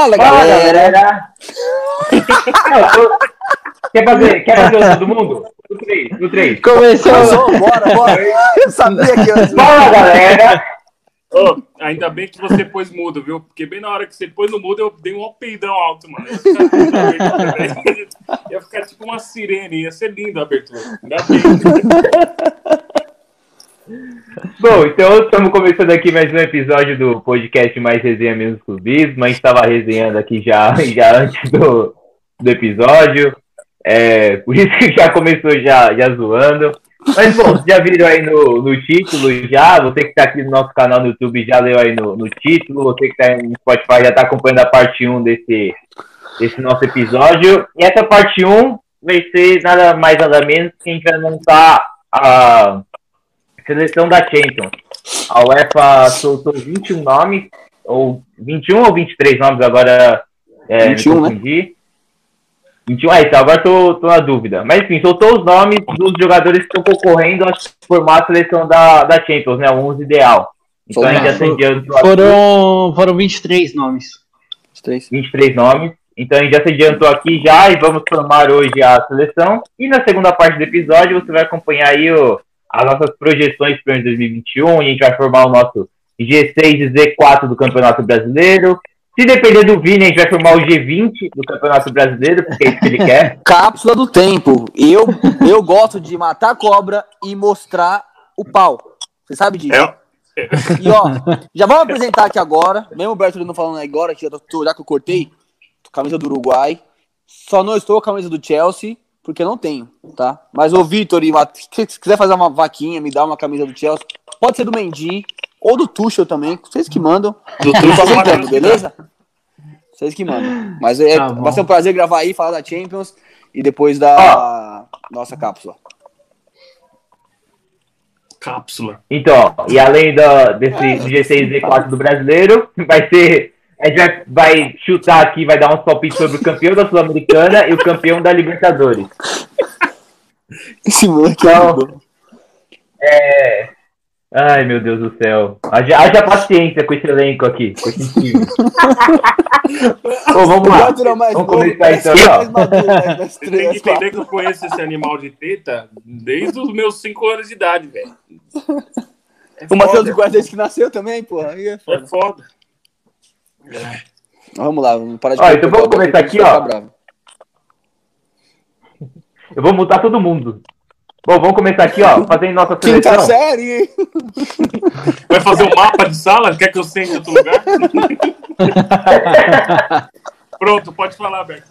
Fala, Fala, galera. galera! Não, Quer fazer, quer fazer o todo mundo? No 3, no 3. Começou. Começou, bora, bora. Eu sabia que eu Fala, galera! Ô, ainda bem que você pôs mudo, viu? Porque bem na hora que você pôs no mudo, eu dei um peidão alto, mano. Ia ficar tipo uma sirene, ia ser lindo a abertura. Ainda bem. Bom, então estamos começando aqui mais um episódio do podcast Mais Resenha Menos Clubismo. A gente estava resenhando aqui já, já antes do, do episódio. É, por isso que já começou já, já zoando. Mas bom, vocês já viram aí no, no título já. Você que está aqui no nosso canal no YouTube já leu aí no, no título. Você que está no Spotify já está acompanhando a parte 1 desse, desse nosso episódio. E essa parte 1 vai ser nada mais nada menos que a gente vai montar a seleção da Champions. A UEFA soltou 21 nomes, ou 21 ou 23 nomes agora. É, 21, me né? confundi. 21, ah, então agora tô, tô na dúvida. Mas enfim, soltou os nomes dos jogadores que estão concorrendo a formar a seleção da, da Champions, né? O 11 ideal. Então a gente já Soltou. tem adiantou aqui Foram, foram 23 nomes. Os três. 23 nomes. Então a gente já se adiantou aqui já e vamos formar hoje a seleção. E na segunda parte do episódio você vai acompanhar aí o, as nossas projeções para o ano de 2021. A gente vai formar o nosso G6 e Z4 do Campeonato Brasileiro. Se depender do Vini, a gente vai formar o G20 do Campeonato Brasileiro, porque é isso que ele quer. Cápsula do tempo. Eu, eu gosto de matar a cobra e mostrar o pau. Você sabe disso? É, E ó, já vamos apresentar aqui agora, mesmo o Bertolino não falando agora, que eu tô, já que eu cortei, camisa do Uruguai. Só não estou com a camisa do Chelsea, porque não tenho, tá? Mas o Vitor e se se quiser fazer uma vaquinha, me dar uma camisa do Chelsea, pode ser do Mendy ou do Tuchel também, vocês que mandam. do Tuchel Maravilha. beleza? Vocês que mandam. Mas é, Tá vai ser um prazer gravar aí, falar da Champions e depois da nossa cápsula. Cápsula. Então, e além da, desse G6 e Z4 do Brasileiro, vai ser. A gente vai, vai chutar aqui, vai dar uns palpites sobre o campeão da Sul-Americana e o campeão da Libertadores. Esse moleque é bom. É. Ai, meu Deus do céu. Haja, haja paciência com esse elenco aqui, com esse time. Ô, vamos lá. É Vamos novo, começar então, é maduro, né, Você tem que entender que eu conheço esse animal de teta desde os meus 5 anos de idade, velho. É O Matheus foda. guarda desde que nasceu também, porra. É É foda. Vamos lá, vamos parar de Ó, então vamos começar aqui, ó. bravo. Eu vou mutar todo mundo. Bom, vamos começar aqui, ó, fazendo nossa Quinta seleção. série, hein? Vai fazer um mapa de sala? Quer que eu sente em outro lugar? Pronto, pode falar, Beto.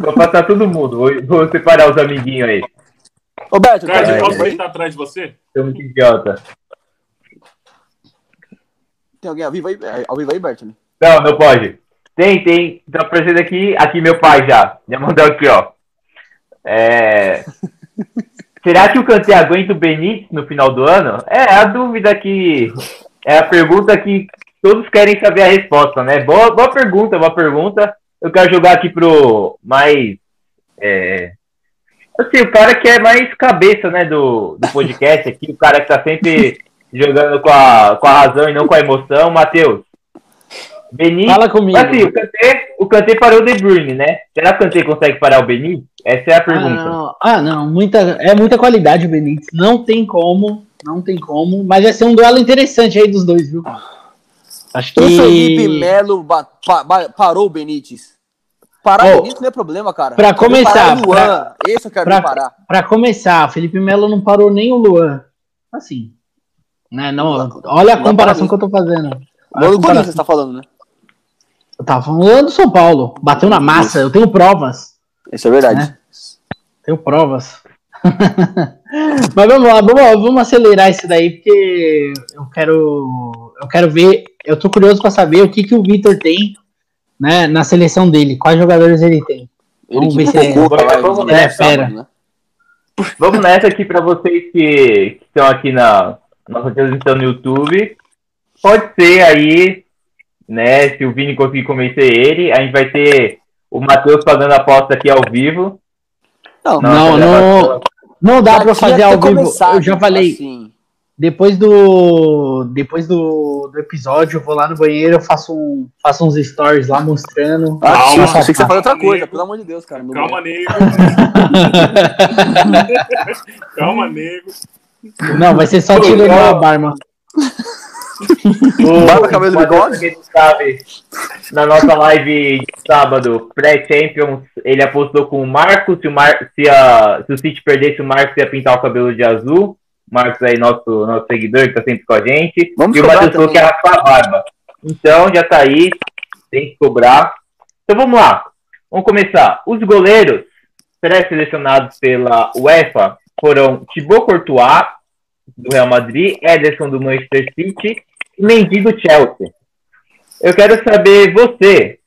Vou passar todo mundo. Vou, vou separar os amiguinhos aí. Roberto, tá Cara, de Ai, posso sentar atrás de você? Sou muito idiota. Tem alguém ao vivo aí, é, ao vivo aí, Bertoli? Não, não pode. Tem, tem. Tá aparecendo aqui, aqui meu pai já. Já mandou aqui, ó. É... Será que o Kanté aguenta o Benítez no final do ano? É a dúvida que. É a pergunta que todos querem saber a resposta, né? Boa, boa pergunta, boa pergunta. Eu quero jogar aqui pro mais. É... Assim, o cara que é mais cabeça, né, do, do podcast aqui, o cara que tá sempre jogando com a, com a razão e não com a emoção. Matheus. Benítez. Fala comigo. Assim, o Kanté, o Kanté parou o De Bruyne, né? Será que o Kanté consegue parar o Benítez? Essa é a Ah, pergunta. não. Ah, não. Muita, é muita qualidade o Benítez. Não tem como. Não tem como. Mas vai ser um duelo interessante aí dos dois, viu? Acho que. O Felipe Melo ba- pa- ba- parou o Benítez. Parar Ô, o Benítez não é problema, cara. pra começar, parar o Luan. Esse eu quero pra- parar. Pra começar, Felipe Melo não parou nem o Luan. Assim. Né? Não, olha a comparação para que eu tô fazendo. O Olha do Corinthians comparação. você tá falando, né? Eu tava falando do São Paulo. Bateu na massa. Eu tenho provas. Isso é verdade. Né? Tenho provas. Mas vamos lá, vamos, vamos acelerar isso daí, porque eu quero. Eu quero ver. Eu tô curioso pra saber o que, que o Vitor tem né, na seleção dele. Quais jogadores ele tem. Ele Vamos ver se é- Vamos- nessa, fera. né? Vamos nessa aqui para vocês que, que estão aqui na nossa transmissão no YouTube. Pode ser aí, né? Se o Vini conseguir convencer ele, a gente vai ter o Matheus fazendo a aposta aqui ao vivo. Não, Não, não, não dá tinha fazer ao vivo. começado Eu já falei. assim. depois do depois do, do episódio, eu vou lá no banheiro, eu faço, um, faço uns stories lá mostrando. Ah, Calma, achei que você falou outra coisa, nego. pelo amor de Deus, cara. Calma, nego. Calma, nego. Não, vai ser só tirando a barba. O, Barba, cabelo, o bigode? Sabe, na nossa live de sábado, pré-Champions, ele apostou com o Marcos, se o, Mar... se, a... se o City perdesse, o Marcos ia pintar o cabelo de azul. O Marcos aí, nosso, nosso seguidor, que tá sempre com a gente. Vamos e o cobrar Matheus falou que raspar a barba. Então, já tá aí, tem que cobrar. Então, vamos lá. Vamos começar. Os goleiros pré-selecionados pela UEFA foram Thibaut Courtois, do Real Madrid, Ederson do Manchester City e Mendy do Chelsea. Eu quero saber você,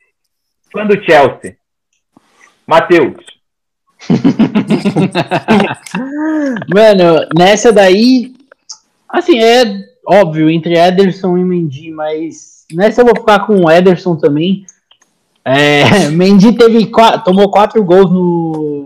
fã do Chelsea, Matheus, Mano, nessa daí, assim, é óbvio, entre Ederson e Mendy, mas nessa eu vou ficar com o Ederson também. É, Mendy teve tomou quatro gols no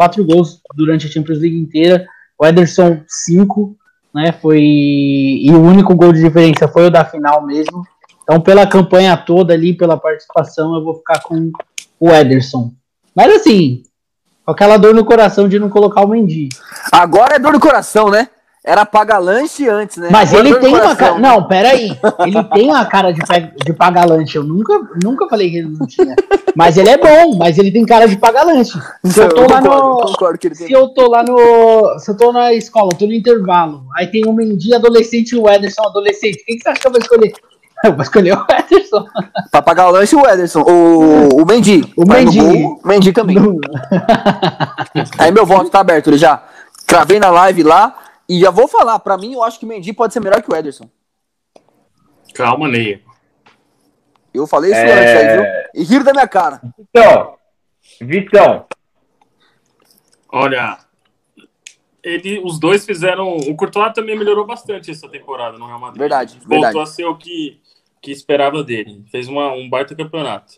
quatro gols durante a Champions League inteira. O Ederson cinco, né? Foi e o único gol de diferença foi o da final mesmo. Então, pela campanha toda ali, pela participação, eu vou ficar com o Ederson. Mas assim, com aquela dor no coração de não colocar o Mendy. Agora é dor no coração, né? Era pagar lanche antes, né? Mas Agora ele tem uma cara. né? Não, peraí. Ele tem uma cara de, de pagalante. Eu nunca, nunca falei que ele não tinha. Mas ele é bom, mas ele tem cara de pagalante. Se eu tô lá no. concordo que ele tem. Se eu tô lá no. Se eu tô na escola, eu tô no intervalo. Aí tem o Mendy adolescente e o Ederson adolescente. Quem que você acha que eu vou escolher? Eu vou escolher o Ederson. Pra pagar o lanche, o Ederson. O, o Mendy. O Mendy. gol, Mendy também. Aí meu voto tá aberto, ele já. Cravei na live lá. E já vou falar, pra mim, eu acho que o Mendy pode ser melhor que o Ederson. Calma, nego. Eu falei isso É. antes aí, viu? E riram da minha cara. Então, Vitão, Olha, ele, os dois fizeram. O Courtois também melhorou bastante essa temporada no Real Madrid. Verdade, Voltou verdade. a ser o que, que esperava dele. Fez uma, um baita campeonato.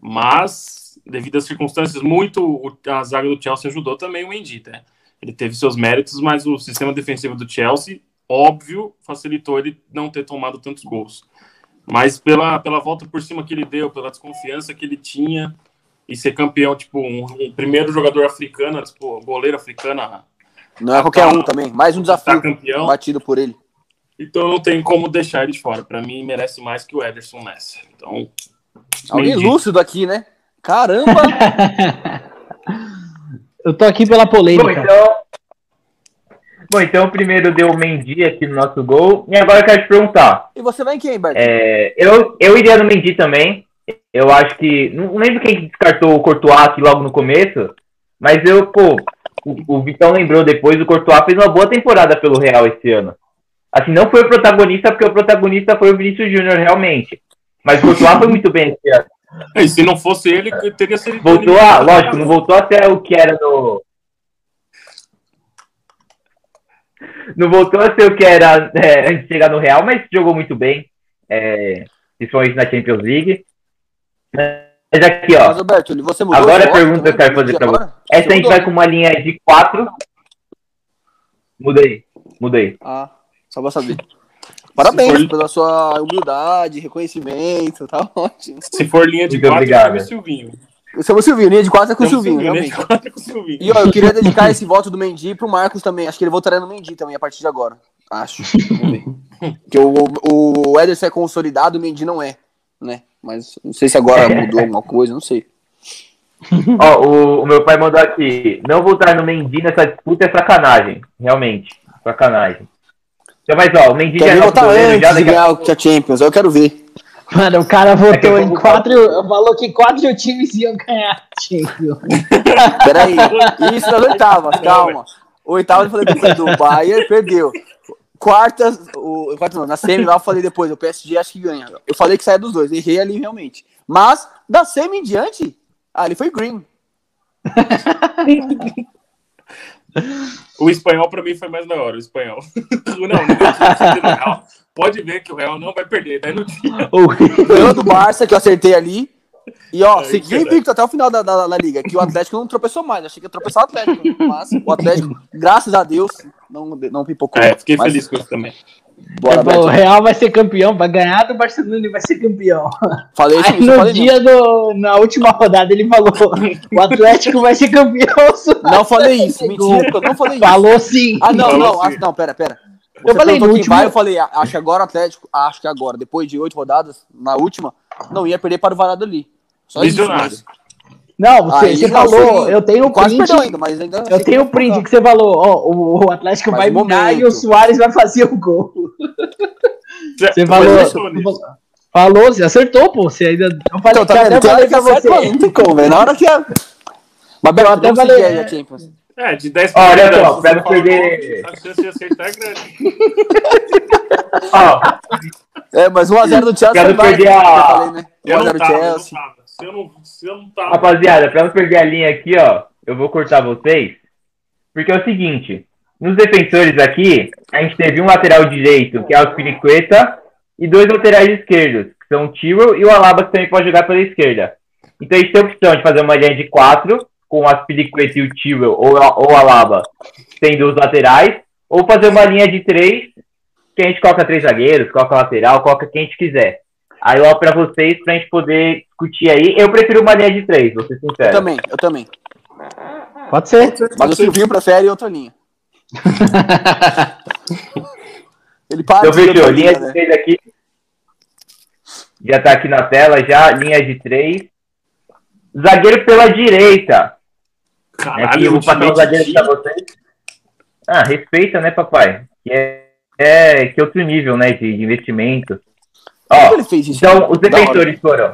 Mas, devido às circunstâncias, muito o- a zaga do Chelsea ajudou também o Mendy, né? Ele teve seus méritos, mas o sistema defensivo do Chelsea, óbvio, facilitou ele não ter tomado tantos gols. Mas pela, pela volta por cima que ele deu, pela desconfiança que ele tinha, e ser campeão, tipo, um, um primeiro jogador africano, tipo, goleiro africano a Não é qualquer um também. Mais um desafio campeão. batido por ele. Então não tem como deixar ele de fora. Pra mim, merece mais que o Ederson nessa. Então, Alguém lúcido aqui, né? Caramba! Eu tô aqui pela Bom, polêmica. então. Bom, então primeiro deu o Mendy aqui no nosso gol. E agora eu quero te perguntar. e você vai em quem, Berto? é, eu, eu iria no Mendy também. Eu acho que. Não lembro quem descartou o Courtois aqui logo no começo. Mas eu, pô, o, o Vitão lembrou depois, o Courtois fez uma boa temporada pelo Real esse ano. Assim, não foi o protagonista, porque o protagonista foi o Vinícius Júnior, realmente. Mas o Courtois foi muito bem esse ano. E se não fosse ele, teria sido. Voltou a, lógico, não voltou até o que era no. Não voltou a ser o que era é, antes de chegar no Real, mas jogou muito bem, é, principalmente na Champions League. Mas aqui, ó, Mas, mudou agora a pergunta que eu também? quero fazer pra Agora? você. Essa Você a gente mudou? vai com uma linha de quatro. Mudei, mudei. Ah, só pra saber. Parabéns for- pela sua humildade, reconhecimento, tá ótimo. Se for linha de Muito quatro, obrigado. eu o Silvinho. O seu Silvinho, linha de quatro é com o Silvinho, linha realmente. de quatro com o Silvinho. E ó, eu queria dedicar esse voto do Mendy pro Marcos também. Acho que ele votaria no Mendy também a partir de agora. Acho. Porque o, o Ederson é consolidado, o Mendy não é, né? Mas não sei se agora mudou alguma coisa, não sei. Ó, o, o meu pai mandou aqui. Não voltar no Mendy nessa disputa é sacanagem. Realmente. Sacanagem. Então, mas ó, o Mendy já é nosso goleiro, antes já de daqui a a Champions, eu quero ver. Mano, o cara votou eu em quatro. Falou que quatro times iam ganhar. Champions. Peraí, isso nas oitavas, calma. Oitavas eu falei depois do Bayern, perdeu. Quartas, o, quarta não, na semi lá eu falei depois, o PSG acho que ganha. Eu falei que saia dos dois, errei ali realmente. Mas, da semi em diante, ah, ele foi green. O espanhol, pra mim, foi mais da hora. O espanhol. não, não Real. Pode ver que o Real não vai perder. Daí no dia. O- do Barça, que eu acertei ali. E ó, Aí, seguiu cara. invicto até o final da, da, da liga, que o Atlético não tropeçou mais. Achei que ia tropeçar o Atlético. Mas o Atlético, graças a Deus, não, não pipocou. É, fiquei Mas feliz com isso também. Bora, o Beto. Real vai ser campeão, vai ganhar do Barcelona e vai ser campeão. Falei isso, Aí eu no falei dia do, na última rodada ele falou: o Atlético vai ser campeão. não. Falei isso, mentira, eu não falei isso. Falou sim. Ah, não, não, ah, não, pera, pera. Eu Você falei perguntou no quem último- vai, eu falei, acho que agora o Atlético, acho que agora, depois de oito rodadas, na última, não ia perder para o Valladolid. Só isso. Mas- Não, você, Aí, você falou, sim, eu tenho o print. ainda, mas ainda. Eu tenho o print que você falou, ó, o, o Atlético Mas vai ganhar e o. Soares vai fazer o gol. Você Mas falou, falou, você acertou, pô, você ainda, eu falei, Então, tá eu vendo? até falei que pra você. Não tem como, velho. Na hora que é. Mas, Beto, Eu até falei, é. a Champions. É, de 10 Olha você não falar perder- A chance de acertar é grande. Ó, É, mas 1x0 do Chelsea. Quero vai, perder a- eu falei, né? Eu não 1x0 tava, eu não Chelsea. Se não, não tava. rapaziada, pra não perder a linha aqui, ó, eu vou cortar vocês. Porque é o seguinte, nos defensores aqui, a gente teve um lateral direito, que é o Spiriqueta, e dois laterais esquerdos, que são o Tyrell e o Alaba, que também pode jogar pela esquerda. Então a gente tem a opção de fazer uma linha de quatro, com a Spiriqueta e o Tyrell, ou, ou o Alaba, sendo os laterais, ou fazer uma linha de três, que a gente coloca três zagueiros, coloca lateral, coloca quem a gente quiser. Aí ó, pra vocês, pra gente poder discutir aí, eu prefiro uma linha de três, vou ser Eu sincero. também, eu também. Pode ser. Mas o Silvinho prefere outra linha. Ele para Então fechou, outra linha linha, de né? três aqui. Já tá aqui na tela já, linha de três. Zagueiro pela direita. Aqui eu vou passar o zagueiro pra vocês. Ah, respeita, né, papai? Que é, é que é outro nível, né, de, de investimento. Ó, ele fez isso? então, os defensores foram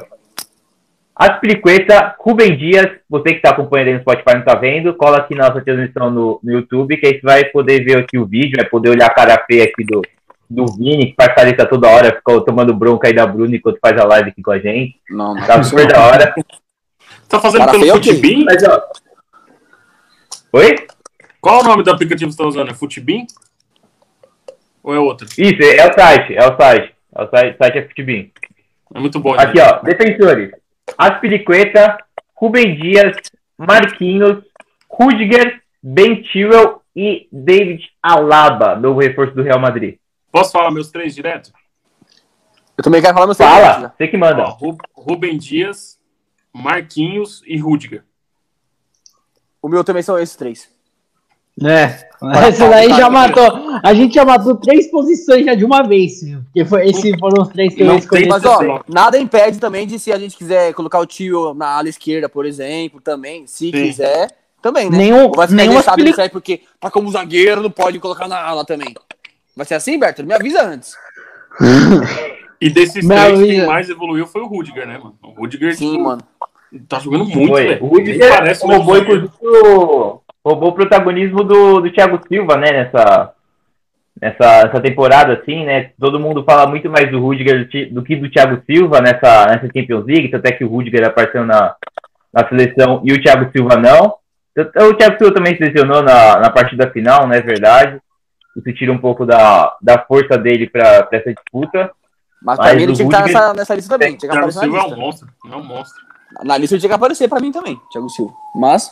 Aspiricueta, Rubem Dias, você que está acompanhando aí no Spotify não tá vendo, cola aqui na nossa transmissão no, no YouTube, que aí você vai poder ver aqui o vídeo, vai poder olhar a cara feia aqui do, do Vini, que faz careta toda hora, ficou tomando bronca aí da Bruna enquanto faz a live aqui com a gente. Não, não. Tá super da hora. Tá fazendo Cara pelo é? Futibin? Mas, ó. Oi? Qual o nome do aplicativo que você tá usando? É Futibin? Ou é outro? Isso, é o site, é o site. É o site, site é Futibin. É muito bom. Aqui, ó, defensores. Aspiricueta, Rubem Dias, Marquinhos, Rudiger, Ben Chilwell e David Alaba, novo reforço do Real Madrid. Posso falar meus três direto? Eu também quero falar meu Fala, seguinte, você que Ó, manda. Ru- Rubem Dias, Marquinhos e Rudiger. O meu também são esses três. É, esse daí já matou. A gente já matou três posições já de uma vez, viu? Porque foi, esses foram os três que eu escolhi. Mas, Esse ó, sim. nada impede também de se a gente quiser colocar o tio na ala esquerda, por exemplo, também, se Quiser, quiser, também, né? Nenhum, vai ficar aspiri- nisso aí porque tá como zagueiro, não pode colocar na ala também. Vai ser assim, Berto? Me avisa antes. E desses Meu três, amigo. quem mais evoluiu foi o Rudiger, né, mano? O Rudiger Sim, mano. tá jogando muito, velho. O Rudiger parece um roubou, zagueiro. O, roubou o protagonismo do, do Thiago Silva, né, nessa, nessa, nessa temporada, assim, né? Todo mundo fala muito mais do Rudiger do, que do Thiago Silva nessa, nessa Champions League, tanto é que o Rudiger apareceu na, na seleção e o Thiago Silva não. Tanto- O Thiago Silva também se lesionou na, na partida final, não é verdade? Isso tira um pouco da, da força dele para essa disputa. Mas pra Mas mim ele o tinha que estar Rudiger- nessa, nessa lista também. Que Thiago Silva é um monstro. É um monstro. Na lista ele tinha que aparecer pra mim também, Thiago Silva. Mas,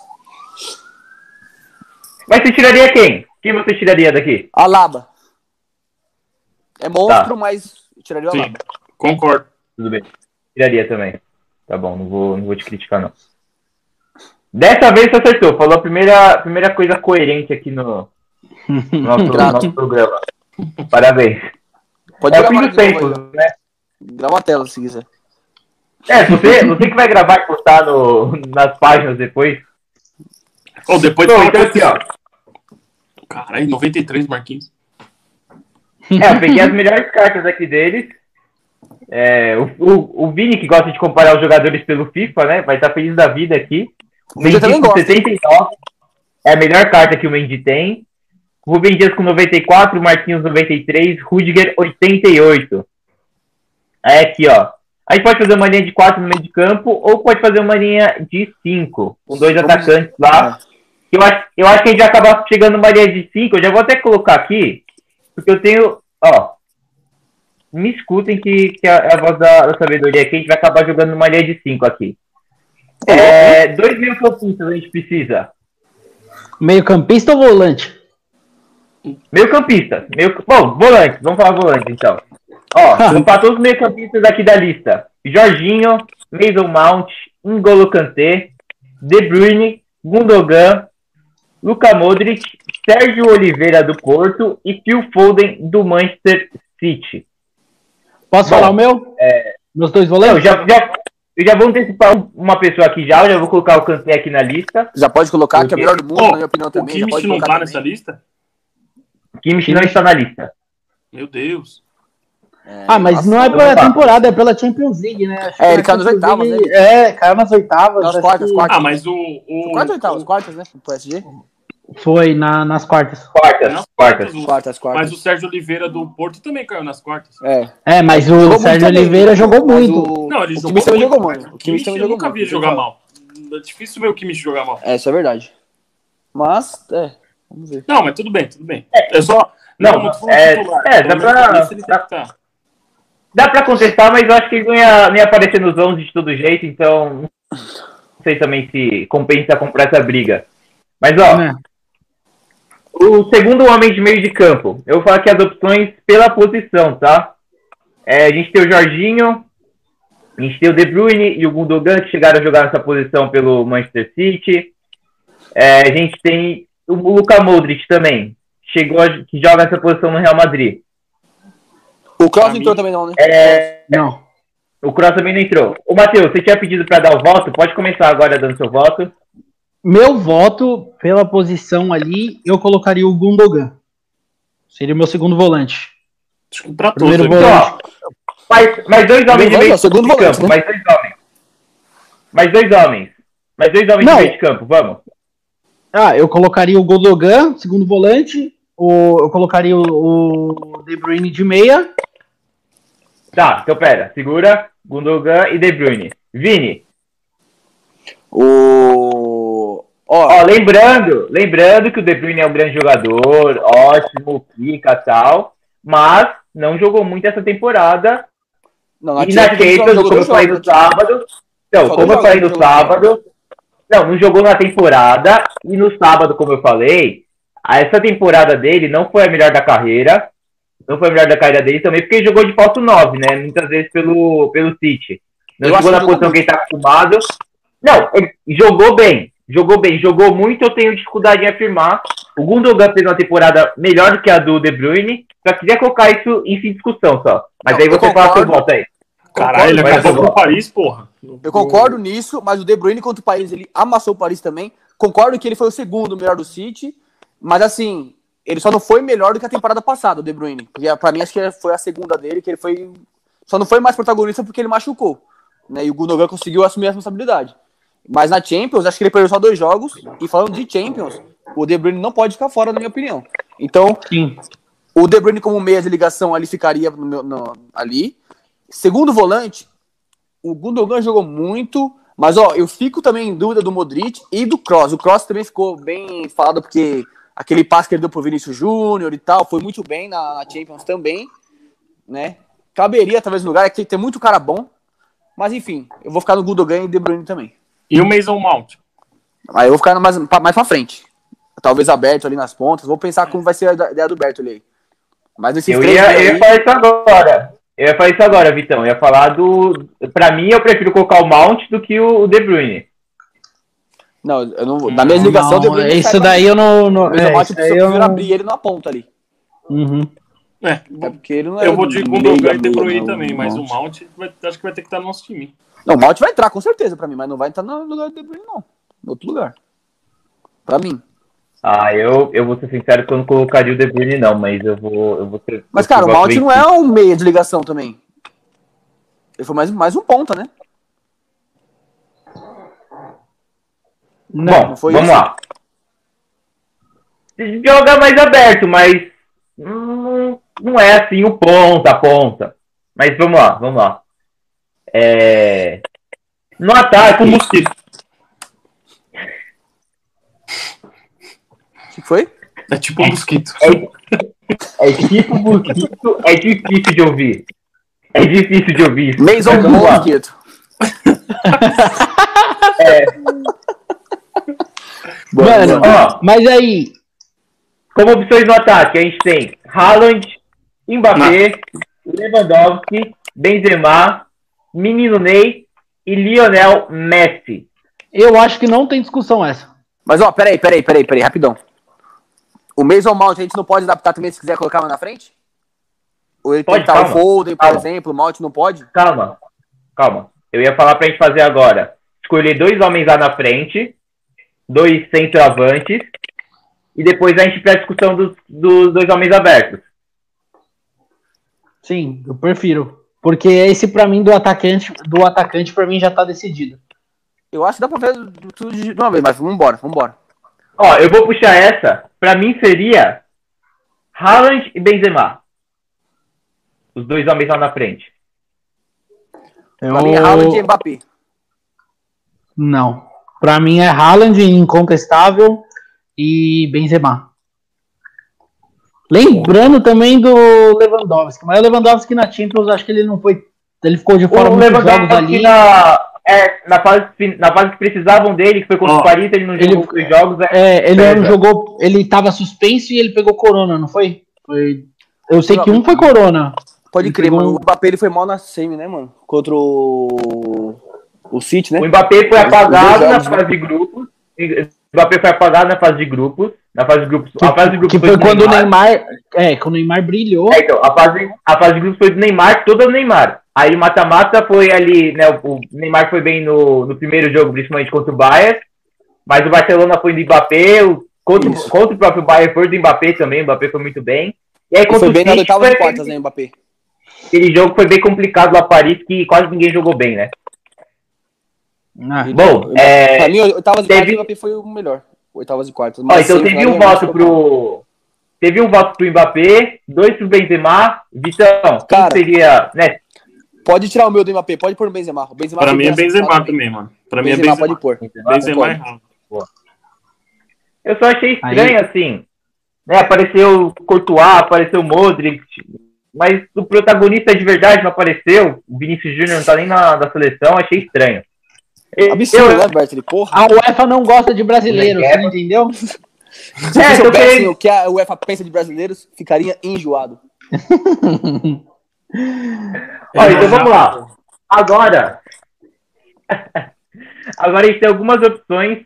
Mas você tiraria quem? Quem você tiraria daqui? Alaba. É monstro, Tá. mas eu tiraria o Sim, Alaba. concordo. Tudo bem. Tiraria também. Tá bom, não vou, não vou te criticar, não. Dessa vez você acertou. Falou a primeira, primeira coisa coerente aqui no, no nosso, nosso programa. Parabéns. Pode É o fim dos tempos, né? Grava a tela se quiser. É, você, você que vai gravar e postar no, nas páginas depois. Ou depois fala então aqui, ó. Caralho, 93 Marquinhos. É, eu peguei as melhores cartas aqui deles. É, o, o, o Vini, que gosta de comparar os jogadores pelo FIFA, né? Vai estar feliz da vida aqui. O Mendy com gosta. 79. É a melhor carta que o Mendy tem. Rubem Dias com 94, Marquinhos 93, Rudiger 88. Aí aqui, ó. A gente pode fazer uma linha de 4 no meio de campo ou pode fazer uma linha de 5, com dois Vamos- atacantes lá. Eu acho, eu acho que a gente vai acabar chegando numa linha de 5. Eu já vou até colocar aqui, porque eu tenho, ó. me escutem que, que é a voz da, da sabedoria aqui. A gente vai acabar jogando numa linha de 5 aqui. É, dois mil campistas a gente precisa. Meio campista ou volante? Meio campista. Meio, bom, volante. Vamos falar volante, então. Ó, todos os meio campistas aqui da lista. Jorginho, Mason Mount, N'Golo Kanté, De Bruyne, Gundogan, Luka Modric, Sérgio Oliveira do Porto e Phil Foden do Manchester City. Posso Bom, falar o meu? é, Meus dois Não, volantes? já, já, eu já vou antecipar um- uma pessoa aqui já, eu já vou colocar o Kanté aqui na lista. Já pode colocar, que é o Porque- melhor do mundo, Ó, na minha opinião O também. já Kimmich pode não tá também. nessa lista? Kimmich não está na lista. Meu Deus. É, Ah, mas nossa, não é pela temporada, é pela Champions League, né? Acho É, ele caiu nas oitavas, né? É, caiu nas oitavas. Nas quartas, que quartas. Ah, mas o. o Quartas ou oitavas? Quartas, né? Pro PSG? Foi na, nas quartas. Quartas, Nas quartas. Quartas, quartas. Mas o Sérgio Oliveira do Porto também caiu nas quartas. É. É, mas o Jogou Sérgio Oliveira jogou muito. O... Não, ele o jogou muito, jogou muito. O Kimmich também eu jogou nunca muito. vi ele tem que jogar mal. É difícil ver o Kimmich jogar mal. É, isso é verdade. Mas, é. Vamos ver. Não, mas tudo bem, tudo bem. É só. Não, Não, não é- titular. é, dá pra- dá- tá. Dá pra contestar, mas eu acho que ele não ia, não ia aparecer nos 11 de todo jeito, então não sei também se compensa comprar essa briga. Mas ó, né? O segundo homem de meio de campo, eu vou falar aqui as opções pela posição, tá? É, a gente tem o Jorginho, a gente tem o De Bruyne e o Gundogan que chegaram a jogar nessa posição pelo Manchester City. É, a gente tem o Luka Modric também, chegou a, que joga nessa posição no Real Madrid. O Kroos entrou também não, né? É, Não. o Cross também não entrou. Ô, Matheus, você tinha pedido para dar o voto? Pode começar agora dando seu voto. Meu voto pela posição ali, eu colocaria o Gundogan. Seria o meu segundo volante. Pra todos. Primeiro volante. Então, ó, mais, mais dois homens de meio volante, segundo de volante, campo. né? Mais dois homens. Mais dois homens. Mais dois homens Não. de meio de campo, vamos. Ah, eu colocaria o Gundogan, segundo volante. O, eu colocaria o, o De Bruyne de meia. Tá, então pera. Segura, Gundogan e De Bruyne. Vini, O. Ó, ó, lembrando, lembrando que o De Bruyne é um grande jogador, ótimo, pica tal, mas não jogou muito essa temporada não, e na Champions como eu falei no sábado. Então, como eu falei no sábado. Não, não jogou na temporada. E no sábado, como eu falei, essa temporada dele não foi a melhor da carreira. Não foi a melhor da carreira dele também, porque ele jogou de falso 9, né? Muitas vezes pelo, pelo City. Não Eu jogou na posição que ele tá acostumado. Não, ele jogou bem. Jogou bem, jogou muito, eu tenho dificuldade em afirmar. O Gundogan fez uma temporada melhor do que a do De Bruyne. Só queria colocar isso em fim de discussão só. Mas Não, aí você fala seu voto aí. Caralho, ele Vai, acabou com o Paris, porra. Eu concordo nisso, mas o De Bruyne contra o Paris, ele amassou o Paris também. Concordo que ele foi o segundo melhor do City, mas assim, ele só não foi melhor do que a temporada passada, o De Bruyne. Porque pra mim acho que foi a segunda dele, que ele foi. Só não foi mais protagonista porque ele machucou. Né? E o Gundogan conseguiu assumir a responsabilidade. Mas na Champions, acho que ele perdeu só dois jogos. E falando de Champions, o De Bruyne não pode ficar fora, na minha opinião. Então, Sim. o De Bruyne como meia de ligação ali ficaria no meu- no- ali. Segundo volante, o Gundogan jogou muito, mas ó, eu fico também em dúvida do Modric e do Kroos. O Kroos também ficou bem falado porque aquele passe que ele deu pro Vinícius Júnior e tal, foi muito bem na, na Champions também, né? Caberia talvez no lugar, é que tem muito cara bom. Mas enfim, eu vou ficar no Gundogan e De Bruyne também. E o Mason Mount. Aí eu vou ficar mais, pra- mais pra frente. Talvez aberto ali nas pontas. Vou pensar como vai ser a ideia do Berto ali. Mas nesses Eu três ia, aí- eu ia falar isso agora. Eu ia falar isso agora, Vitão. Eu ia falar do. Pra mim, eu prefiro colocar o Mount do que o De Bruyne. Não, eu não vou. Na minha ligação, Não, De Bruyne isso daí eu não. não Mas é, eu acho isso que aí eu prefiro não- abrir ele na ponta ali. Uhum. É, É porque ele não é. eu vou de Gundogan e De Bruyne também, mas o Mount. Mount vai- acho que vai ter que estar no nosso time. Não, o Mount vai entrar, com certeza, pra mim, mas não vai entrar no lugar do De Bruyne, não. Em outro lugar. Pra mim. Ah, eu, eu vou ser sincero que eu não colocaria o De Bruyne, não, mas eu vou. Eu vou ser, Mas, cara, o Mount não é um meia de ligação também. Ele foi mais, mais um ponta, né? Não, Bom, não foi vamos isso? lá. Joga mais aberto, mas hum, não é assim o ponta a ponta. Mas vamos lá, vamos lá. É... No ataque, mosquito. O que foi? É tipo um mosquito. é tipo mosquito, é difícil de ouvir. É difícil de ouvir. Mason Mas lá. Mosquito. É, Mano, Ó. mas aí, como opções no ataque, a gente tem Haaland, Mbappé, Lewandowski, Benzema, Menino Ney e Lionel Messi. eu acho que não tem discussão essa. Mas ó, peraí, peraí, peraí, peraí, rapidão. O Mason Mount a gente não pode adaptar também se quiser colocar lá na frente? Ou ele Pode, estar o. Foden, por Calma. exemplo, o Mount não pode? Calma, calma. Eu ia falar pra gente fazer agora. Escolher dois homens lá na frente, dois centroavantes, e depois a gente para a discussão dos, dos dois homens abertos. Sim, eu prefiro. Porque esse pra mim do atacante, do atacante para mim já tá decidido. Eu acho que dá pra ver tudo de uma vez, mas vambora, vambora. Ó, eu vou puxar essa. Pra mim seria Haaland e Benzema. Os dois homens lá na frente. Pra mim é Haaland e Mbappé. Não. Pra mim é Haaland incontestável e Benzema. Lembrando também do Lewandowski, mas o Lewandowski na Champions acho que ele não foi, ele ficou de fora O muitos jogos ali. na, é, na, fase, na fase que precisavam dele, que foi contra Ó, o Paris, ele não ele- jogou os jogos. É, É, ele Pega. não jogou, ele tava suspenso e ele pegou corona, não foi? Foi. Eu sei Não, que um foi corona. Pode Ele crer, mano. um- O Mbappé ele foi mal na semi, né, mano? Contra o. O City, né? O Mbappé foi apagado na né? fase de grupos. O Mbappé foi apagado na fase de grupos. Na fase de grupos. Que, a fase de grupos que foi do quando o Neymar, é, quando o Neymar brilhou. É, então, a fase, a fase de grupos foi do Neymar, toda do Neymar. Aí o mata-mata foi ali, né? O, o Neymar foi bem no, no primeiro jogo, principalmente contra o Bayern. Mas o Barcelona foi do Mbappé. O, contra, Isso. contra o próprio Bayern foi do Mbappé também. O Mbappé foi muito bem. E aí contra foi o bem nas City, oitavas foi e quartas, né, Mbappé? aquele jogo foi bem complicado lá Paris, que quase ninguém jogou bem, né? Ah, Bom, Pra é, mim, oitavas e teve- quartas, o Mbappé foi o melhor. Oitavas e quartas. ó, então teve um realmente voto pro... Teve um voto pro Mbappé, dois pro Benzema. Vitão, quem Cara, seria, né? Pode tirar o meu do Mbappé, pode pôr o Benzema. O Benzema Pra mim é Benzema também, mano. Pra mim é Benzema, pode pôr. Benzema e. Haaland. Eu só achei estranho, assim. Né, apareceu o Courtois, apareceu o Modric, mas o protagonista de verdade não apareceu. O Vinícius Júnior não tá nem na, na seleção, achei estranho. Absurdo, eu- né, Bertoli? Porra. A UEFA não gosta de brasileiro, É. entendeu? Se É, soubessem querendo- o que a UEFA pensa de brasileiros, ficaria enjoado. Ó, então vamos lá. Agora. Agora a gente tem algumas opções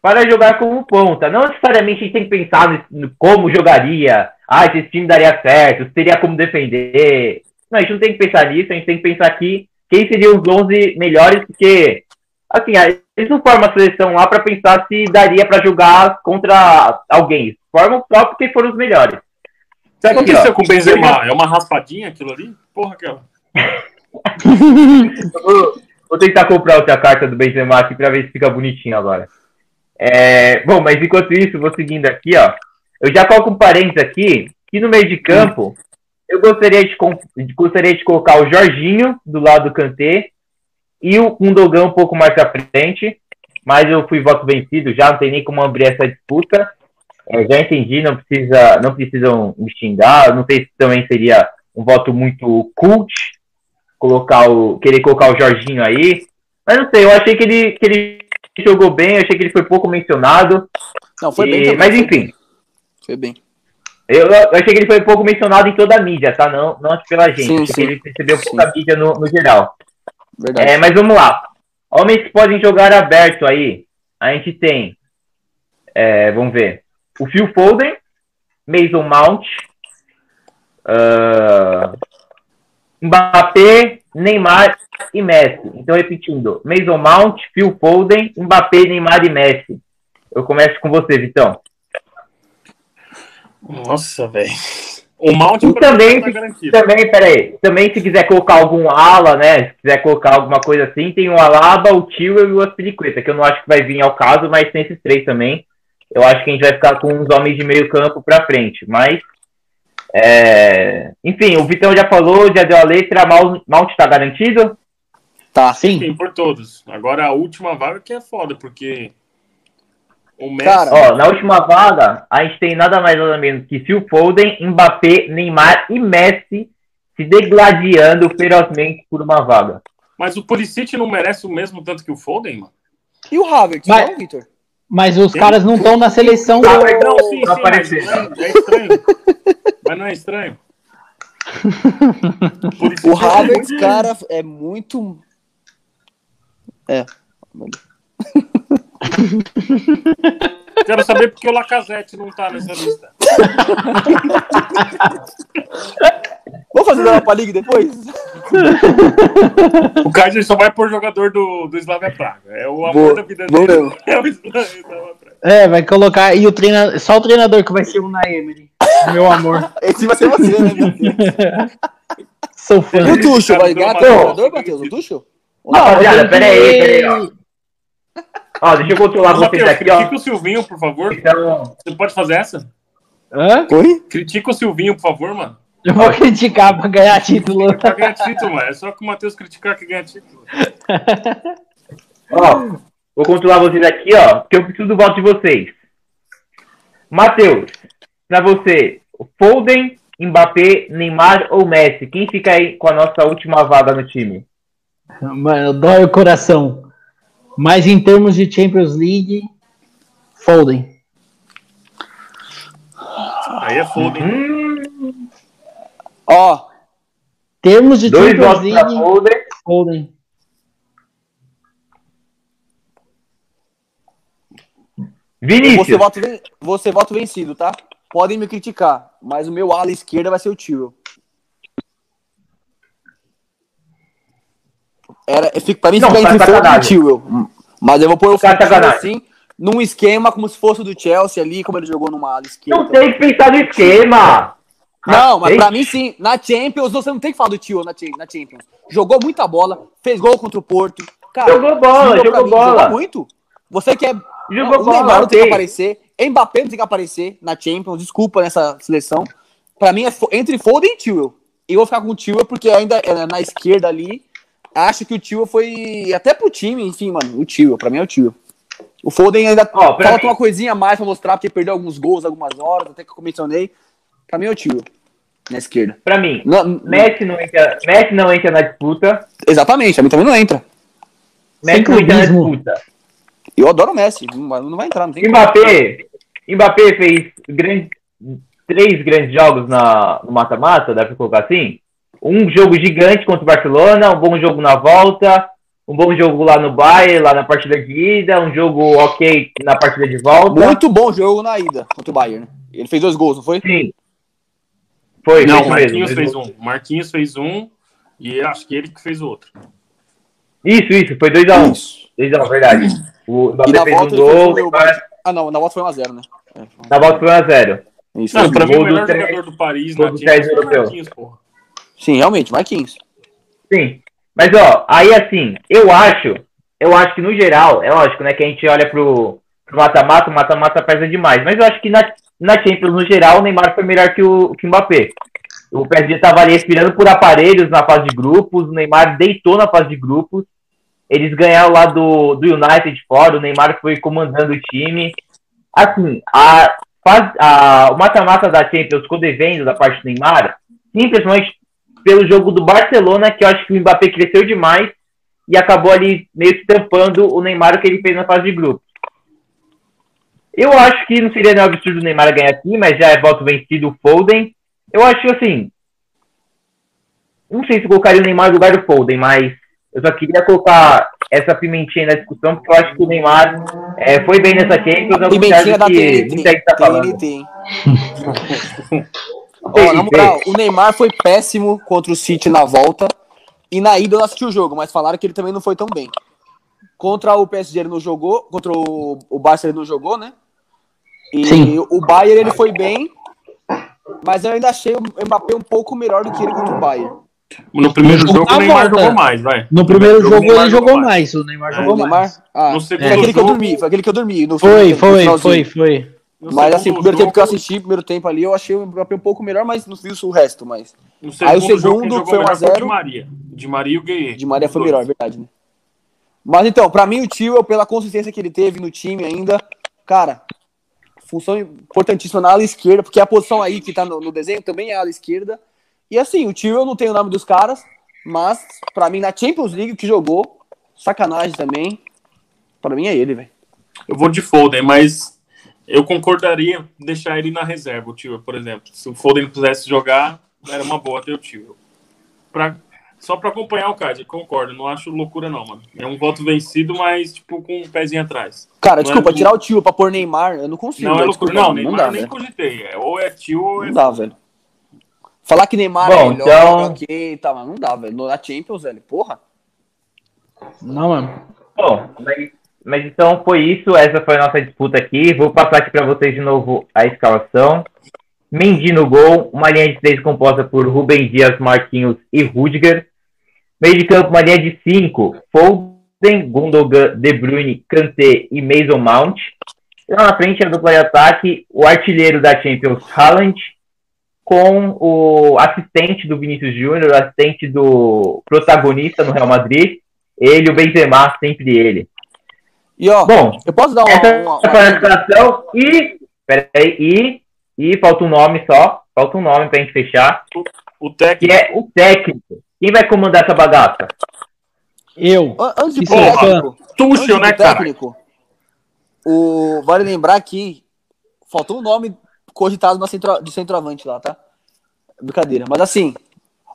para jogar como ponta. Não necessariamente a gente tem que pensar no, no como jogaria. Ah, se esse time daria certo, teria como defender. Não, a gente não tem que pensar nisso, a gente tem que pensar aqui quem seriam os 11 melhores, porque, assim, eles não formam a seleção lá para pensar se daria para jogar contra alguém. Formam só porque foram os melhores. O que aconteceu com o Benzema? É uma raspadinha aquilo ali? Porra, aquela. Vou, vou tentar comprar outra carta do Benzema aqui pra ver se fica bonitinho agora. É, bom, mas enquanto isso, vou seguindo aqui, ó. Eu já coloco um parênteses aqui, que no meio de campo, eu gostaria de, gostaria de colocar o Jorginho do lado do Kanté e o Gundogan um pouco mais pra frente, mas eu fui voto vencido, já não tem nem como abrir essa disputa. É, já entendi, não precisa, não precisam me xingar. Não sei se também seria um voto muito cult colocar o querer colocar o Jorginho aí. Mas não sei, eu achei que ele, que ele jogou bem, eu achei que ele foi pouco mencionado. Não, foi E- bem. também, mas enfim. Foi bem. eu, eu achei que ele foi pouco mencionado em toda a mídia, tá? Não, não pela gente. Sim, sim. ele recebeu pouca mídia no, no geral. Verdade. É, mas vamos lá. Homens que podem jogar aberto aí. A gente tem. é, vamos ver. O Phil Foden, Mason Mount, ah, Mbappé, Neymar e Messi. Então, repetindo: Mason Mount, Phil Foden, Mbappé, Neymar e Messi. Eu começo com você, Vitão. Nossa, velho. O Mount E também, tá garantido. também, peraí, também se quiser colocar algum ala, né, se quiser colocar alguma coisa assim, tem o Alaba, o Tio e o Aspilicueta, que eu não acho que vai vir ao caso, mas tem esses três também. Eu acho que a gente vai ficar com uns homens de meio campo pra frente, mas, é, enfim, o Vitão já falou, já deu a letra, Mount tá garantido? Tá. Sim. Sim, por todos. Agora a última vaga que é foda, porque o Messi. Cara, Ó, na última vaga, a gente tem nada mais nada menos que Phil Foden, Mbappé, Neymar e Messi, se degladiando ferozmente por uma vaga. Mas o Pulisic não merece o mesmo tanto que o Foden, mano? E o Havertz, Mas- não, Vitor? Mas os Tem- caras não estão na seleção. Tá, do- Não, sim, Não sim, não é, estranho. mas não é estranho. O é Havertz, cara, é muito. É. Quero saber porque o Lacazette não tá nessa lista. Vamos fazer da Europa League depois? O Kaiser só vai por jogador do, do Slavia Praga. É o amor Vou- da vida dele. É o Slavia Praga. É, vai colocar. E o treinador. Só o treinador que vai ser o Naemery. Meu amor. Esse vai ser você, né, Matheus? Sou fã. E o Tuchel, vai ganhar Não, treinador, Matheus? O Tuchel? Rapaziada, eu pera aí, tenho- pera aí, ó. Ó, deixa eu controlar Ô, vocês aqui, ó. critica o Silvinho, por favor. Então, Você pode fazer essa? Hã? Oi? Critica o Silvinho, por favor, mano. Eu vou criticar pra ganhar título. Pra ganhar título, mano. É só que o Matheus criticar que ganha título. ó, vou controlar vocês aqui, ó, porque eu preciso do voto de vocês. Matheus, pra você, Foden, Mbappé, Neymar ou Messi? Quem fica aí com a nossa última vaga no time? Mano, dói o coração. Mas em termos de Champions League, Foden. Aí é Foden. Hum, Ó, Termos de dois Champions League, Foden. Foden. você Vinícius, voto, ven- você voto vencido, tá? Podem me criticar, mas o meu ala esquerda vai ser o Tio. Era, fico, pra mim Não, fica tá entre Foden e. Tio. Mas eu vou pôr o Tá Foden assim, num esquema como se fosse o do Chelsea ali, como ele jogou numa ala esquerda. não tem que pensar no esquema. Não, mas pra mim sim. Na Champions, você não tem que falar do Tio na, na Champions. Jogou muita bola, fez gol contra o Porto. Cara, Jogou bola, jogou bola. Jogou muito. Você quer. Jogou o bola, Neymar não tem que aparecer. Mbappé não tem que aparecer na Champions. Desculpa nessa seleção. Pra mim é entre Foden e Tio. E eu vou ficar com o Tio porque ainda é na esquerda ali. Acho que o Tio foi. Até pro time, enfim, mano. O Tio. Pra mim é o Tio. O Foden ainda Ó, falta mim- uma coisinha a mais pra mostrar, porque perdeu alguns gols, algumas horas, até que eu mencionei. Pra mim é o Tio. Na esquerda. Pra mim, Não- Messi não entra, Messi não entra na disputa. Exatamente, a mim também não entra. Messi não entra na disputa. Eu adoro o Messi, não vai não vai entrar, não tem como. Mbappé, Mbappé fez grandes, três grandes jogos na, no mata-mata, dá pra colocar assim? Um jogo gigante contra o Barcelona, um bom jogo na volta, um bom jogo lá no Bayern, lá na partida de ida, um jogo ok na partida de volta. Muito bom jogo na ida contra o Bayern. né? Ele fez dois gols, não foi? Sim. Foi, Não, o Marquinhos mesmo. fez um. O Marquinhos fez um e acho que ele que fez o outro. Isso, isso, foi 2x1. Isso. 2x1, verdade. O Mbappé fez um volta fez gol, o meu Neymar- Ah, não, na volta foi 1x0, né? É, na volta foi 1x0. Isso. Não, pra mim o do melhor Tre- jogador do Paris na do Champions foi o. Marquinhos, porra. Sim, realmente, Marquinhos. Sim. Mas, ó, aí assim, eu acho, eu acho que no geral, é lógico, né, que a gente olha pro mata-mata, o mata-mata pesa demais. Mas eu acho que na, na Champions, no geral, o Neymar foi melhor que o, que o Mbappé. O PSG tava ali respirando por aparelhos na fase de grupos, o Neymar deitou na fase de grupos. Eles ganharam lá do, do United fora, o Neymar foi comandando o time. Assim, a, a, o mata-mata da Champions ficou devendo da parte do Neymar, simplesmente pelo jogo do Barcelona, que eu acho que o Mbappé cresceu demais e acabou ali meio que tampando o Neymar o que ele fez na fase de grupo. Eu acho que não seria nenhum absurdo o Neymar ganhar aqui, mas já é voto vencido o Foden. Eu acho assim. Não sei se eu colocaria o Neymar no lugar do Foden, mas eu só queria colocar essa pimentinha na discussão, porque eu acho que o Neymar é, foi bem nessa Champions. ao Pimentinha da que gente tá falando. Ó, na moral, o Neymar foi péssimo contra o City na volta. E na ida eu não assisti o jogo, mas falaram que ele também não foi tão bem. Contra o PSG ele não jogou, contra o, o Barça ele não jogou, né? E Sim. o Bayern ele foi bem, mas eu ainda achei o Mbappé um pouco melhor do que ele contra o Bayern. No primeiro No jogo na o Neymar volta. jogou mais, vai. No primeiro jogo, o Neymar ele jogou mais. O Neymar É, jogou o mais. Neymar? Ah, No foi segundo aquele que eu jogo- dormi, foi aquele que eu dormi. No Foi, no foi, finalzinho. foi, foi. No Mas assim, o primeiro tempo jogo- que eu assisti, o primeiro tempo ali, eu achei o Mbappé um pouco melhor, mas não vi o resto, mas Aí o segundo foi um melhor a zero. o Di Maria. Di Maria e o Gueye. de Maria foi melhor, verdade, né? Mas então, pra mim o Tio, pela consistência que ele teve no time ainda, cara, função importantíssima na ala esquerda, porque a posição aí que tá no, no desenho também é a ala esquerda, E assim, o Tio eu não tenho o nome dos caras, mas pra mim na Champions League que jogou, sacanagem também. Pra mim é ele, velho. Eu vou de Foden, mas eu concordaria deixar ele na reserva, o Tio, por exemplo. Se o Foden pudesse jogar, era uma boa ter o Tio. Pra, só pra acompanhar o Card, concordo. Não acho loucura, não, mano. É um voto vencido, mas, tipo, com um pezinho atrás. Cara, Não é desculpa, tirar o Tio pra pôr Neymar, eu não consigo. Não é loucura. Não, Neymar dá, nem velho. cogitei. É, ou é Tio ou é. Não dá, velho. Falar que Neymar Bom, é melhor, então- ok, tá, mas não dá, velho. Na Champions, velho, porra. Não, mano. Bom, mas, mas então foi isso. Essa foi a nossa disputa aqui. Vou passar aqui para vocês de novo a escalação. Mendy no gol, uma linha de três composta por Rubem Dias, Marquinhos e Rudiger. Meio de campo, uma linha de cinco, Foden, Gundogan, De Bruyne, Kanté e Mason Mount. Lá na frente, a dupla de ataque, o artilheiro da Champions, Haaland, com o assistente do Vinícius Júnior, assistente do protagonista no Real Madrid, ele, o Benzema, sempre ele. E ó, Bom, eu posso dar uma. essa uma- foi a escalação e. Peraí, e. E falta um nome só. Falta um nome pra gente fechar. O Que técnico. é o técnico. Quem vai comandar essa bagaça? Eu. An- Antes de Que técnico, antes Tuchel, né, pro cara? técnico, o, vale lembrar que faltou um nome cogitado na centro, de centroavante lá, tá? Brincadeira. Mas assim,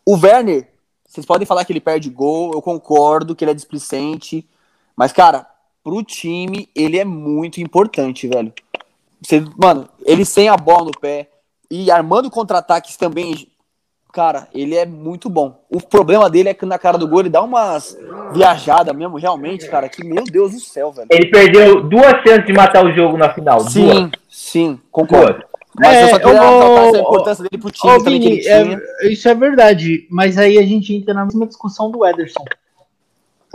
o Werner, vocês podem falar que ele perde gol, eu concordo que ele é displicente, mas, cara, pro time, ele é muito importante, velho. Você, mano, ele sem a bola no pé e armando contra-ataques também, cara, ele é muito bom. O problema dele é que na cara do gol ele dá umas viajadas mesmo, realmente, cara, que meu Deus do céu, velho. Ele perdeu duas chances de matar o jogo na final. Duas. Sim, sim, concordo. Duas. Mas É, eu só queria eu essa importância dele pro time Ô, também que ele Vini, tinha. é- isso é verdade, mas aí a gente entra na mesma discussão do Ederson.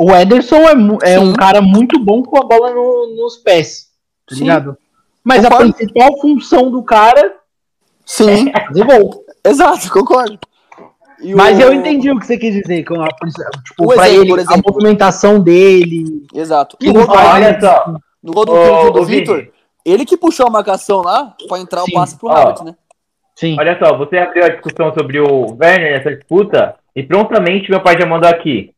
O Ederson é, é um cara muito bom com a bola no- nos pés, tá Sim. ligado? Mas a Concordo. principal função do cara Sim, é fazer gol. exato, concordo. E Mas o- eu entendi o que você quis dizer com a, tipo, O pra exemplo, ele, por a exemplo. movimentação dele. Exato. E no, faz, Olha só. no gol do, do. Vitor, ele que puxou a marcação lá pra entrar Sim. o passe pro Ó. Havertz, né? Sim. Olha só, você abriu a discussão sobre o Werner nessa disputa e prontamente meu pai já mandou aqui.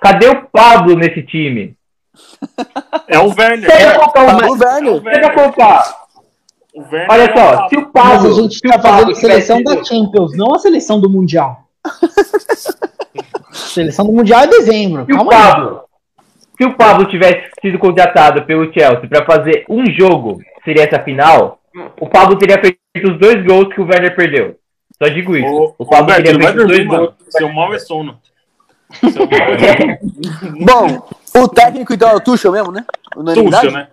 Cadê o Pablo nesse time? É o Werner. Chega contar Pablo o Werner. Chega Werner Olha é só, se o Mas Pablo. a gente tá Pablo fazendo seleção da Champions, não a seleção do Mundial. seleção do Mundial é dezembro. Se o Calma aí. Pablo, se o Pablo tivesse sido contratado pelo Chelsea para fazer um jogo, seria essa final, o Pablo teria feito os dois gols que o Werner perdeu. Só digo isso. O, O Pablo Roberto, teria feito os dois gols. Seu mal é sono. Bom, o técnico então é o Tuchel mesmo, né? Tuchel, né?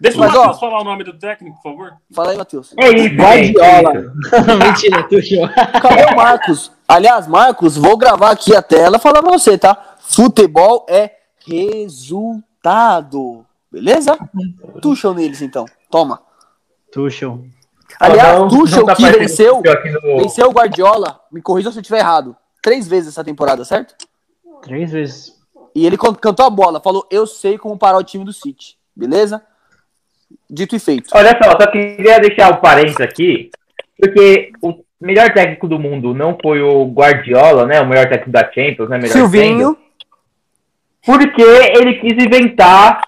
Deixa o Mas, ó- Matheus falar o nome do técnico, por favor. Fala aí, Matheus. É Guardiola. é. Mentira, Tuchel. Cadê o Marcos? Aliás, Marcos, vou gravar aqui a tela e falar pra você, tá? Futebol é resultado. Beleza? Tuchel neles, então. Toma. Tuchel. Aliás, Não- Tuchel não tá que venceu, no- venceu o Guardiola, me corrija se eu estiver errado, três vezes essa temporada, certo? Três vezes. E ele can- cantou a bola, falou, eu sei como parar o time do City. Beleza? Dito e feito. Olha só, só queria deixar o parênteses aqui, porque o melhor técnico do mundo não foi o Guardiola, né? O melhor técnico da Champions, né? Melhor Silvinho, sendo, porque ele quis inventar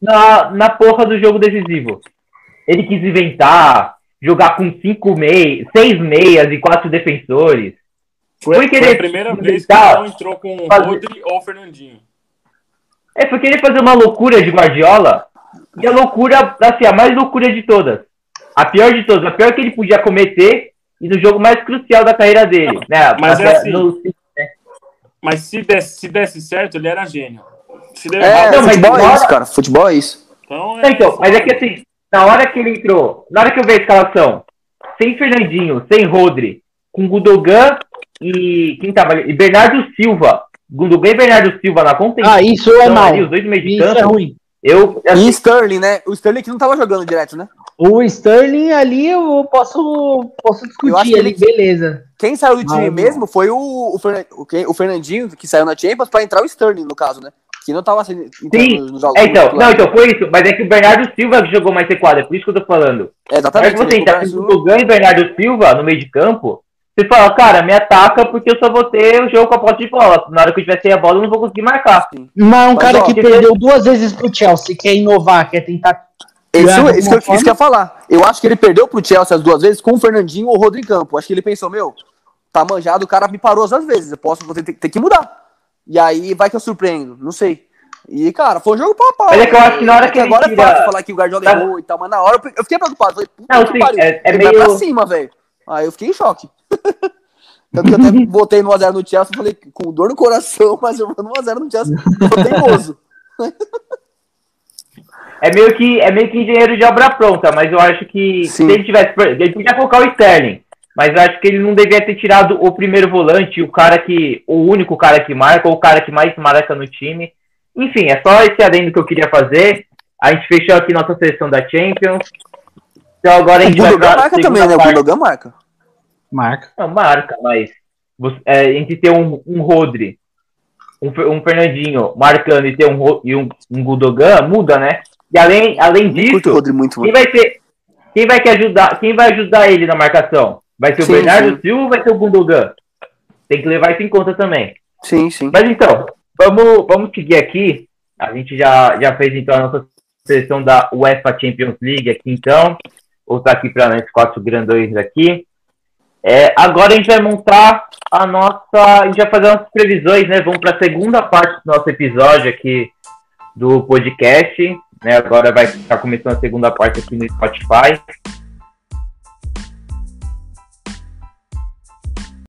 na, na porra do jogo decisivo. Ele quis inventar jogar com cinco meias, seis meias e quatro defensores. Foi, Foi foi querer a primeira vez que inventar- não entrou com o fazer- Rodri ou o Fernandinho. É, foi querer fazer uma loucura de Guardiola. E a loucura, assim, a mais loucura de todas. A pior de todas. A pior que ele podia cometer e no jogo mais crucial da carreira dele. Né? Mas é assim. no- Mas se desse, se desse certo, ele era gênio. Se der é, errado, não, mas futebol é isso, cara. Futebol é isso. então Não, então, mas é que assim, na hora que ele entrou, na hora que eu vi a escalação, sem Fernandinho, sem Rodri, com Gudogan e quem tava ali? E Bernardo Silva. Gudogan e Bernardo Silva na contenção. Ah, isso é mal. ali, os dois no meio de Isso é campo. ruim. Eu, E Sterling, né? O Sterling que não tava jogando direto, né? O Sterling ali eu posso, posso Eu acho discutir que ali, beleza. Quem saiu do time Ah, mesmo foi o, o, o o Fernandinho, que saiu na Champions, pra entrar o Sterling, no caso, né? Que não tava sendo Sim. nos jogos. É, então, não, então foi isso. Mas é que o Bernardo Silva que jogou mais recuado, é por isso que eu tô falando. É, exatamente. que você entrar com começa- Gudogan e Bernardo Silva no meio de campo, você fala, cara, me ataca porque eu só vou ter o jogo com a posse de bola. Na hora que eu tiver sem a bola, eu não vou conseguir marcar. Mas um Mas, cara ó, que que- perdeu duas vezes pro Chelsea, quer inovar, quer tentar. Isso, isso, que eu, isso que eu ia falar. Eu acho que ele perdeu pro Chelsea as duas vezes com o Fernandinho ou o Rodrigo campo. Acho que ele pensou, meu, tá manjado, o cara me parou as duas vezes. Eu posso vou ter, ter que mudar. E aí vai que eu surpreendo, não sei. E, cara, foi um jogo pau a pau. Mas é que eu acho que na hora que ele agora tira- é fácil falar que o Guardiola Tá. errou e tal, mas na hora eu, fiquei preocupado. Falei, puta Não, que sim, pariu. é- é ele vai pra meio- cima, velho. Aí eu fiquei em choque. Tanto que eu até botei no 1x0 no Chelsea, falei, com dor no coração, mas eu vou no 1x0 no Chelsea. Tô teimoso. É meio que é meio que engenheiro de obra pronta, mas eu acho que Sim. se ele tivesse. Ele podia colocar o Sterling. Mas eu acho que ele não devia ter tirado o primeiro volante, o cara que. o único cara que marca, ou o cara que mais marca no time. Enfim, é só esse adendo que eu queria fazer. A gente fechou aqui nossa seleção da Champions. Então agora a O gente vai Gundogan pra marca também, né? O parte. Gundogan marca. Marca. Não, marca, mas você, é, entre ter um, um Rodri, um, um Fernandinho marcando e ter um, e um, um Gundogan, muda, né? E além, além o disso, Rodri muito, quem vai ser. Quem vai que ajudar? Quem vai ajudar ele na marcação? Vai ser o Sim, Bernardo sim. Silva ou vai ser o Gundogan? Tem que levar isso em conta também. Sim, sim. Mas então, vamos, vamos seguir aqui. A gente já, já fez então a nossa seleção da UEFA Champions League aqui então. Vou voltar aqui para nós quatro grandões aqui. É, agora a gente vai montar a nossa. A gente vai fazer nossas previsões, né? Vamos para a segunda parte do nosso episódio aqui do podcast. Né? Agora vai estar começando a segunda parte aqui no Spotify.